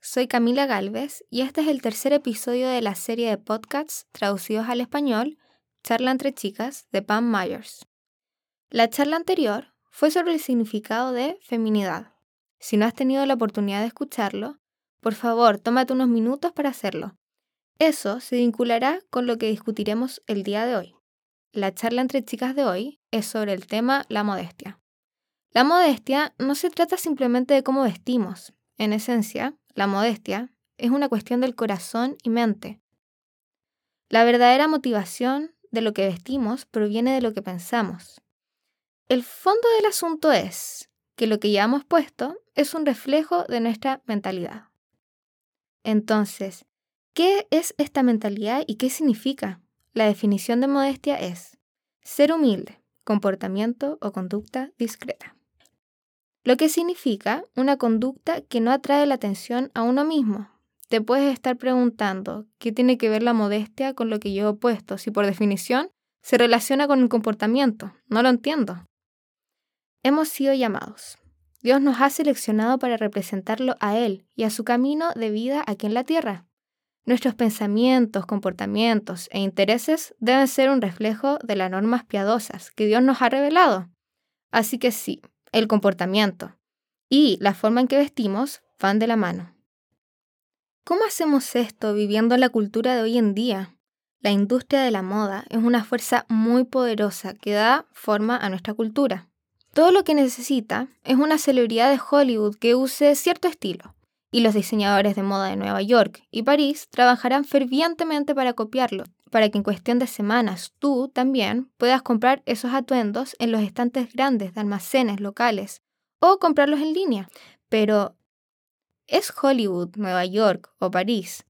soy Camila Galvez y este es el tercer episodio de la serie de podcasts traducidos al español Charla entre chicas de Pam Myers. La charla anterior fue sobre el significado de feminidad. Si no has tenido la oportunidad de escucharlo, por favor, tómate unos minutos para hacerlo. Eso se vinculará con lo que discutiremos el día de hoy. La charla entre chicas de hoy es sobre el tema la modestia. La modestia no se trata simplemente de cómo vestimos. En esencia, la modestia es una cuestión del corazón y mente. La verdadera motivación de lo que vestimos proviene de lo que pensamos. El fondo del asunto es que lo que llevamos puesto es un reflejo de nuestra mentalidad. Entonces, ¿qué es esta mentalidad y qué significa? La definición de modestia es ser humilde, comportamiento o conducta discreta. Lo que significa una conducta que no atrae la atención a uno mismo. Te puedes estar preguntando qué tiene que ver la modestia con lo que llevo puesto, si por definición se relaciona con el comportamiento. No lo entiendo. Hemos sido llamados. Dios nos ha seleccionado para representarlo a Él y a su camino de vida aquí en la tierra. Nuestros pensamientos, comportamientos e intereses deben ser un reflejo de las normas piadosas que Dios nos ha revelado. Así que sí, el comportamiento y la forma en que vestimos van de la mano. ¿Cómo hacemos esto viviendo la cultura de hoy en día? La industria de la moda es una fuerza muy poderosa que da forma a nuestra cultura. Todo lo que necesita es una celebridad de Hollywood que use cierto estilo, y los diseñadores de moda de Nueva York y París trabajarán fervientemente para copiarlo, para que en cuestión de semanas tú también puedas comprar esos atuendos en los estantes grandes de almacenes locales o comprarlos en línea. Pero, ¿es Hollywood, Nueva York o París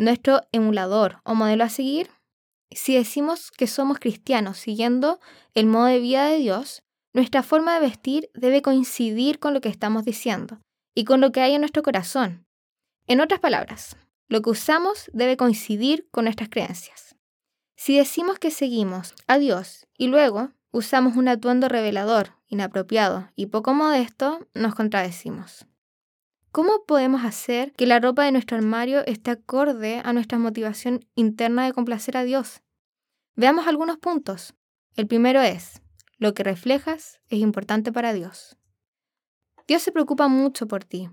nuestro emulador o modelo a seguir? Si decimos que somos cristianos siguiendo el modo de vida de Dios, nuestra forma de vestir debe coincidir con lo que estamos diciendo y con lo que hay en nuestro corazón. En otras palabras, lo que usamos debe coincidir con nuestras creencias. Si decimos que seguimos a Dios y luego usamos un atuendo revelador, inapropiado y poco modesto, nos contradecimos. ¿Cómo podemos hacer que la ropa de nuestro armario esté acorde a nuestra motivación interna de complacer a Dios? Veamos algunos puntos. El primero es, lo que reflejas es importante para Dios. Dios se preocupa mucho por ti.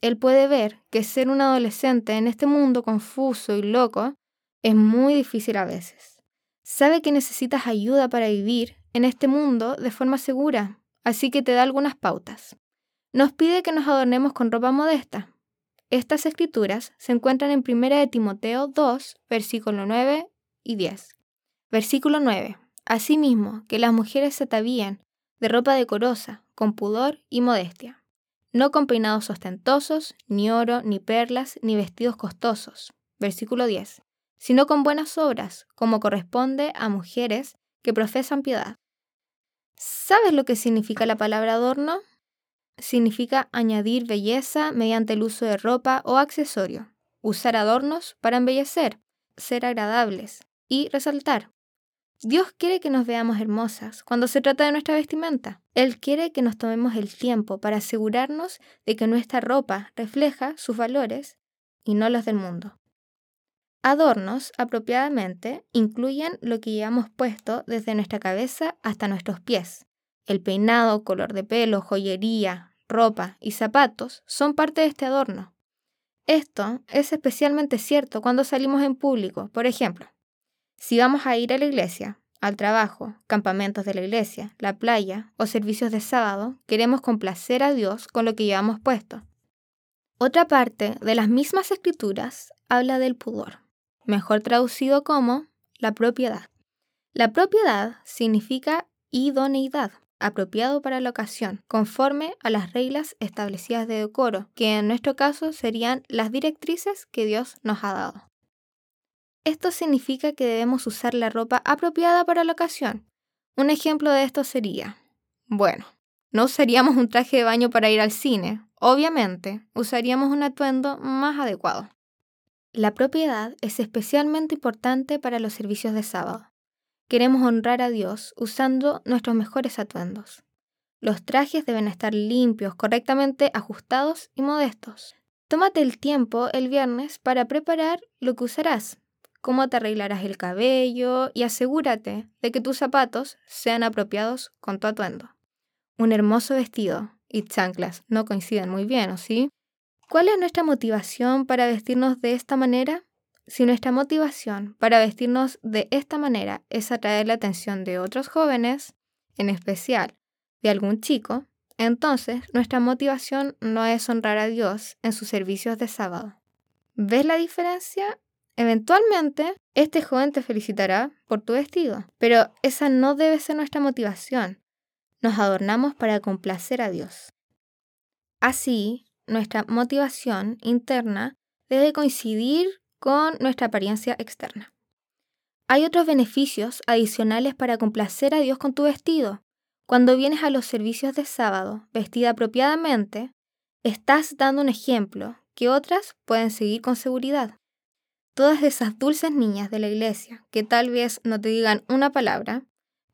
Él puede ver que ser un adolescente en este mundo confuso y loco es muy difícil a veces. Sabe que necesitas ayuda para vivir en este mundo de forma segura, así que te da algunas pautas. Nos pide que nos adornemos con ropa modesta. Estas escrituras se encuentran en 1 de Timoteo 2, versículo 9 y 10. Versículo 9. Asimismo, que las mujeres se atavíen de ropa decorosa, con pudor y modestia, no con peinados ostentosos, ni oro, ni perlas, ni vestidos costosos. Versículo 10. Sino con buenas obras, como corresponde a mujeres que profesan piedad. ¿Sabes lo que significa la palabra adorno? Significa añadir belleza mediante el uso de ropa o accesorio, usar adornos para embellecer, ser agradables y resaltar. Dios quiere que nos veamos hermosas cuando se trata de nuestra vestimenta. Él quiere que nos tomemos el tiempo para asegurarnos de que nuestra ropa refleja sus valores y no los del mundo. Adornos, apropiadamente, incluyen lo que llevamos puesto desde nuestra cabeza hasta nuestros pies. El peinado, color de pelo, joyería, ropa y zapatos son parte de este adorno. Esto es especialmente cierto cuando salimos en público, por ejemplo. Si vamos a ir a la iglesia, al trabajo, campamentos de la iglesia, la playa o servicios de sábado, queremos complacer a Dios con lo que llevamos puesto. Otra parte de las mismas escrituras habla del pudor, mejor traducido como la propiedad. La propiedad significa idoneidad, apropiado para la ocasión, conforme a las reglas establecidas de decoro, que en nuestro caso serían las directrices que Dios nos ha dado. Esto significa que debemos usar la ropa apropiada para la ocasión. Un ejemplo de esto sería, bueno, no usaríamos un traje de baño para ir al cine, obviamente, usaríamos un atuendo más adecuado. La propiedad es especialmente importante para los servicios de sábado. Queremos honrar a Dios usando nuestros mejores atuendos. Los trajes deben estar limpios, correctamente ajustados y modestos. Tómate el tiempo el viernes para preparar lo que usarás, cómo te arreglarás el cabello y asegúrate de que tus zapatos sean apropiados con tu atuendo. Un hermoso vestido y chanclas no coinciden muy bien, ¿o sí? ¿Cuál es nuestra motivación para vestirnos de esta manera? Si nuestra motivación para vestirnos de esta manera es atraer la atención de otros jóvenes, en especial de algún chico, entonces nuestra motivación no es honrar a Dios en sus servicios de sábado. ¿Ves la diferencia? Eventualmente, este joven te felicitará por tu vestido, pero esa no debe ser nuestra motivación. Nos adornamos para complacer a Dios. Así, nuestra motivación interna debe coincidir con nuestra apariencia externa. Hay otros beneficios adicionales para complacer a Dios con tu vestido. Cuando vienes a los servicios de sábado vestida apropiadamente, estás dando un ejemplo que otras pueden seguir con seguridad. Todas esas dulces niñas de la iglesia que tal vez no te digan una palabra,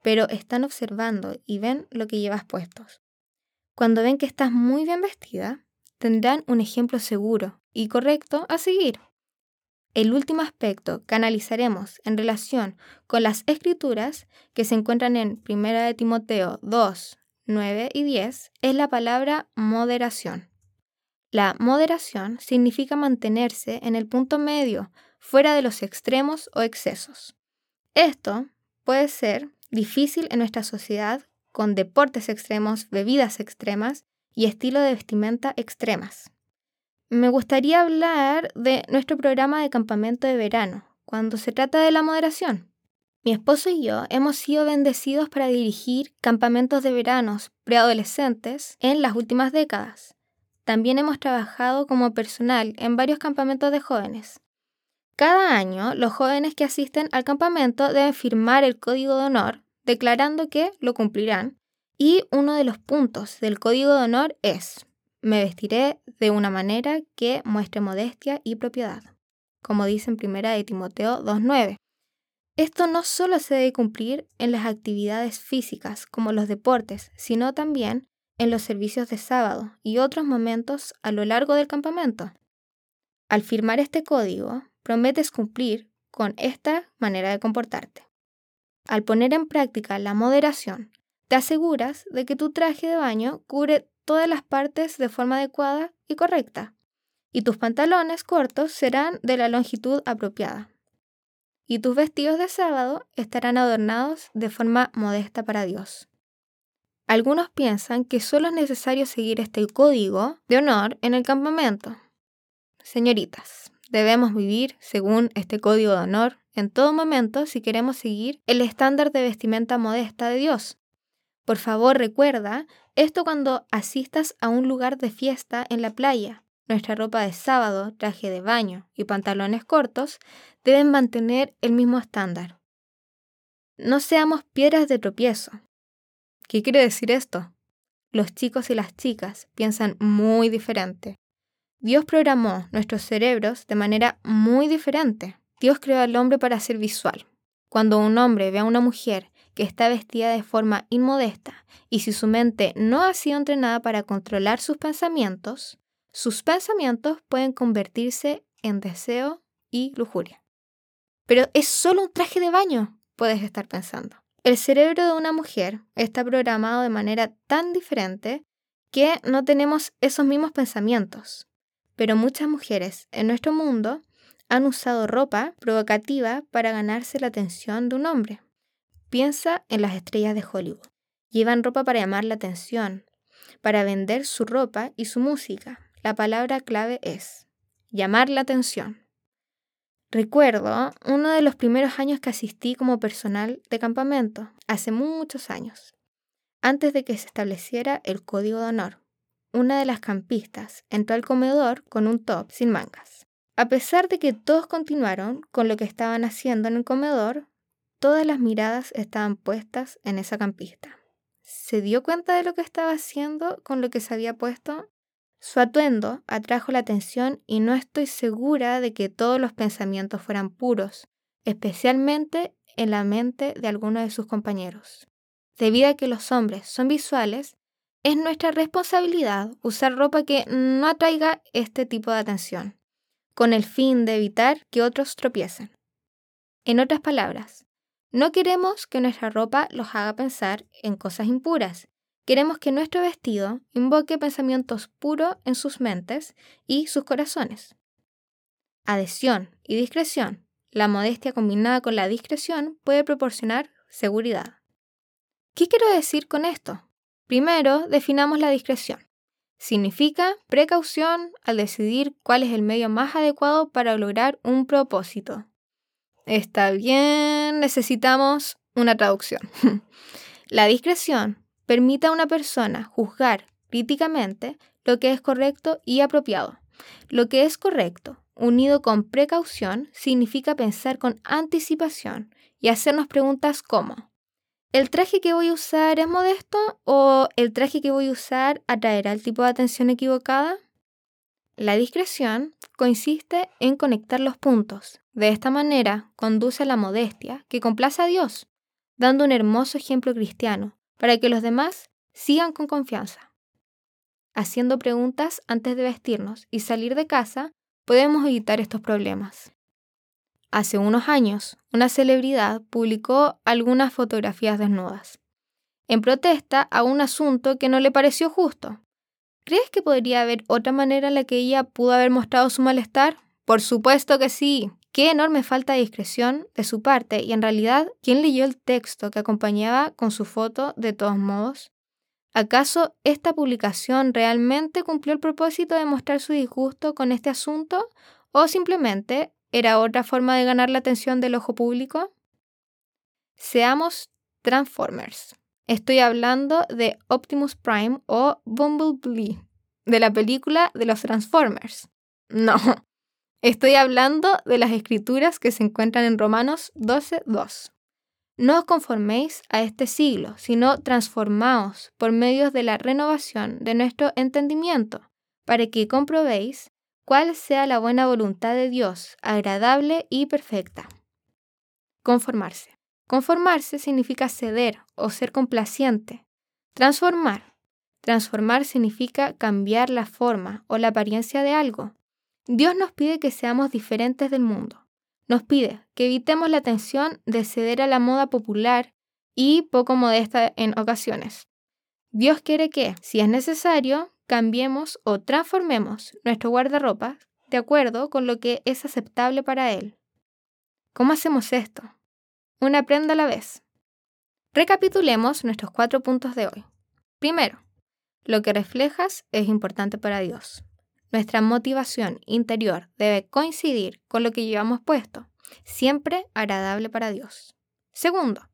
pero están observando y ven lo que llevas puestos. Cuando ven que estás muy bien vestida, tendrán un ejemplo seguro y correcto a seguir. El último aspecto que analizaremos en relación con las escrituras que se encuentran en 1 de Timoteo 2, 9 y 10 es la palabra moderación. La moderación significa mantenerse en el punto medio, fuera de los extremos o excesos. Esto puede ser difícil en nuestra sociedad con deportes extremos, bebidas extremas y estilo de vestimenta extremas me gustaría hablar de nuestro programa de campamento de verano, cuando se trata de la moderación. Mi esposo y yo hemos sido bendecidos para dirigir campamentos de veranos preadolescentes en las últimas décadas. También hemos trabajado como personal en varios campamentos de jóvenes. Cada año, los jóvenes que asisten al campamento deben firmar el código de honor, declarando que lo cumplirán, y uno de los puntos del código de honor es me vestiré de una manera que muestre modestia y propiedad, como dice en primera de Timoteo 2.9. Esto no solo se debe cumplir en las actividades físicas como los deportes, sino también en los servicios de sábado y otros momentos a lo largo del campamento. Al firmar este código, prometes cumplir con esta manera de comportarte. Al poner en práctica la moderación, te aseguras de que tu traje de baño cubre todas las partes de forma adecuada y correcta, y tus pantalones cortos serán de la longitud apropiada. Y tus vestidos de sábado estarán adornados de forma modesta para Dios. Algunos piensan que solo es necesario seguir este código de honor en el campamento. Señoritas, debemos vivir según este código de honor en todo momento si queremos seguir el estándar de vestimenta modesta de Dios. Por favor, recuerda esto cuando asistas a un lugar de fiesta en la playa. Nuestra ropa de sábado, traje de baño y pantalones cortos deben mantener el mismo estándar. No seamos piedras de tropiezo. ¿Qué quiere decir esto? Los chicos y las chicas piensan muy diferente. Dios programó nuestros cerebros de manera muy diferente. Dios creó al hombre para ser visual. Cuando un hombre ve a una mujer que está vestida de forma inmodesta y si su mente no ha sido entrenada para controlar sus pensamientos, sus pensamientos pueden convertirse en deseo y lujuria. Pero es solo un traje de baño, puedes estar pensando. El cerebro de una mujer está programado de manera tan diferente que no tenemos esos mismos pensamientos. Pero muchas mujeres en nuestro mundo han usado ropa provocativa para ganarse la atención de un hombre. Piensa en las estrellas de Hollywood. Llevan ropa para llamar la atención, para vender su ropa y su música. La palabra clave es llamar la atención. Recuerdo uno de los primeros años que asistí como personal de campamento, hace muchos años, antes de que se estableciera el código de honor. Una de las campistas entró al comedor con un top sin mangas. A pesar de que todos continuaron con lo que estaban haciendo en el comedor, Todas las miradas estaban puestas en esa campista. ¿Se dio cuenta de lo que estaba haciendo con lo que se había puesto? Su atuendo atrajo la atención y no estoy segura de que todos los pensamientos fueran puros, especialmente en la mente de algunos de sus compañeros. Debido a que los hombres son visuales, es nuestra responsabilidad usar ropa que no atraiga este tipo de atención, con el fin de evitar que otros tropiecen. En otras palabras, no queremos que nuestra ropa los haga pensar en cosas impuras. Queremos que nuestro vestido invoque pensamientos puros en sus mentes y sus corazones. Adhesión y discreción. La modestia combinada con la discreción puede proporcionar seguridad. ¿Qué quiero decir con esto? Primero, definamos la discreción. Significa precaución al decidir cuál es el medio más adecuado para lograr un propósito. Está bien, necesitamos una traducción. la discreción permite a una persona juzgar críticamente lo que es correcto y apropiado. Lo que es correcto, unido con precaución, significa pensar con anticipación y hacernos preguntas como ¿El traje que voy a usar es modesto o el traje que voy a usar atraerá el tipo de atención equivocada? La discreción consiste en conectar los puntos. De esta manera conduce a la modestia que complace a Dios, dando un hermoso ejemplo cristiano para que los demás sigan con confianza. Haciendo preguntas antes de vestirnos y salir de casa, podemos evitar estos problemas. Hace unos años, una celebridad publicó algunas fotografías desnudas, en protesta a un asunto que no le pareció justo. ¿Crees que podría haber otra manera en la que ella pudo haber mostrado su malestar? Por supuesto que sí. Qué enorme falta de discreción de su parte y en realidad, ¿quién leyó el texto que acompañaba con su foto de todos modos? ¿Acaso esta publicación realmente cumplió el propósito de mostrar su disgusto con este asunto o simplemente era otra forma de ganar la atención del ojo público? Seamos Transformers. Estoy hablando de Optimus Prime o Bumblebee, de la película de los Transformers. No, estoy hablando de las escrituras que se encuentran en Romanos 12.2. No os conforméis a este siglo, sino transformaos por medio de la renovación de nuestro entendimiento, para que comprobéis cuál sea la buena voluntad de Dios, agradable y perfecta. Conformarse. Conformarse significa ceder o ser complaciente. Transformar. Transformar significa cambiar la forma o la apariencia de algo. Dios nos pide que seamos diferentes del mundo. Nos pide que evitemos la tensión de ceder a la moda popular y poco modesta en ocasiones. Dios quiere que, si es necesario, cambiemos o transformemos nuestro guardarropa de acuerdo con lo que es aceptable para Él. ¿Cómo hacemos esto? Una prenda a la vez. Recapitulemos nuestros cuatro puntos de hoy. Primero, lo que reflejas es importante para Dios. Nuestra motivación interior debe coincidir con lo que llevamos puesto, siempre agradable para Dios. Segundo,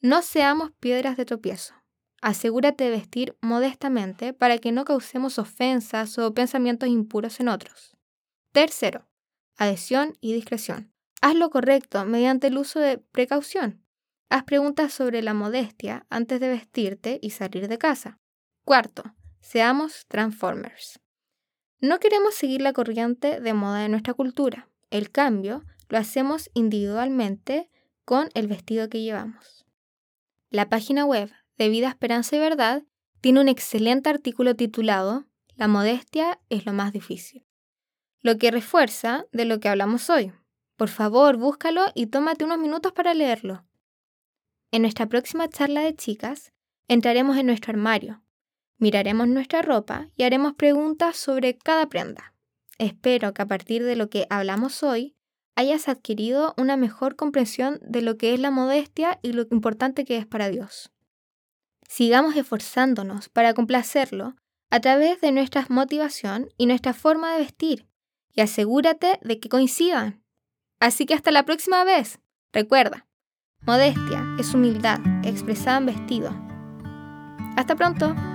no seamos piedras de tropiezo. Asegúrate de vestir modestamente para que no causemos ofensas o pensamientos impuros en otros. Tercero, adhesión y discreción. Haz lo correcto mediante el uso de precaución. Haz preguntas sobre la modestia antes de vestirte y salir de casa. Cuarto, seamos transformers. No queremos seguir la corriente de moda de nuestra cultura. El cambio lo hacemos individualmente con el vestido que llevamos. La página web de Vida, Esperanza y Verdad, tiene un excelente artículo titulado La modestia es lo más difícil, lo que refuerza de lo que hablamos hoy. Por favor, búscalo y tómate unos minutos para leerlo. En nuestra próxima charla de chicas, entraremos en nuestro armario, miraremos nuestra ropa y haremos preguntas sobre cada prenda. Espero que a partir de lo que hablamos hoy, hayas adquirido una mejor comprensión de lo que es la modestia y lo importante que es para Dios. Sigamos esforzándonos para complacerlo a través de nuestra motivación y nuestra forma de vestir, y asegúrate de que coincidan. Así que hasta la próxima vez. Recuerda, modestia es humildad expresada en vestido. Hasta pronto.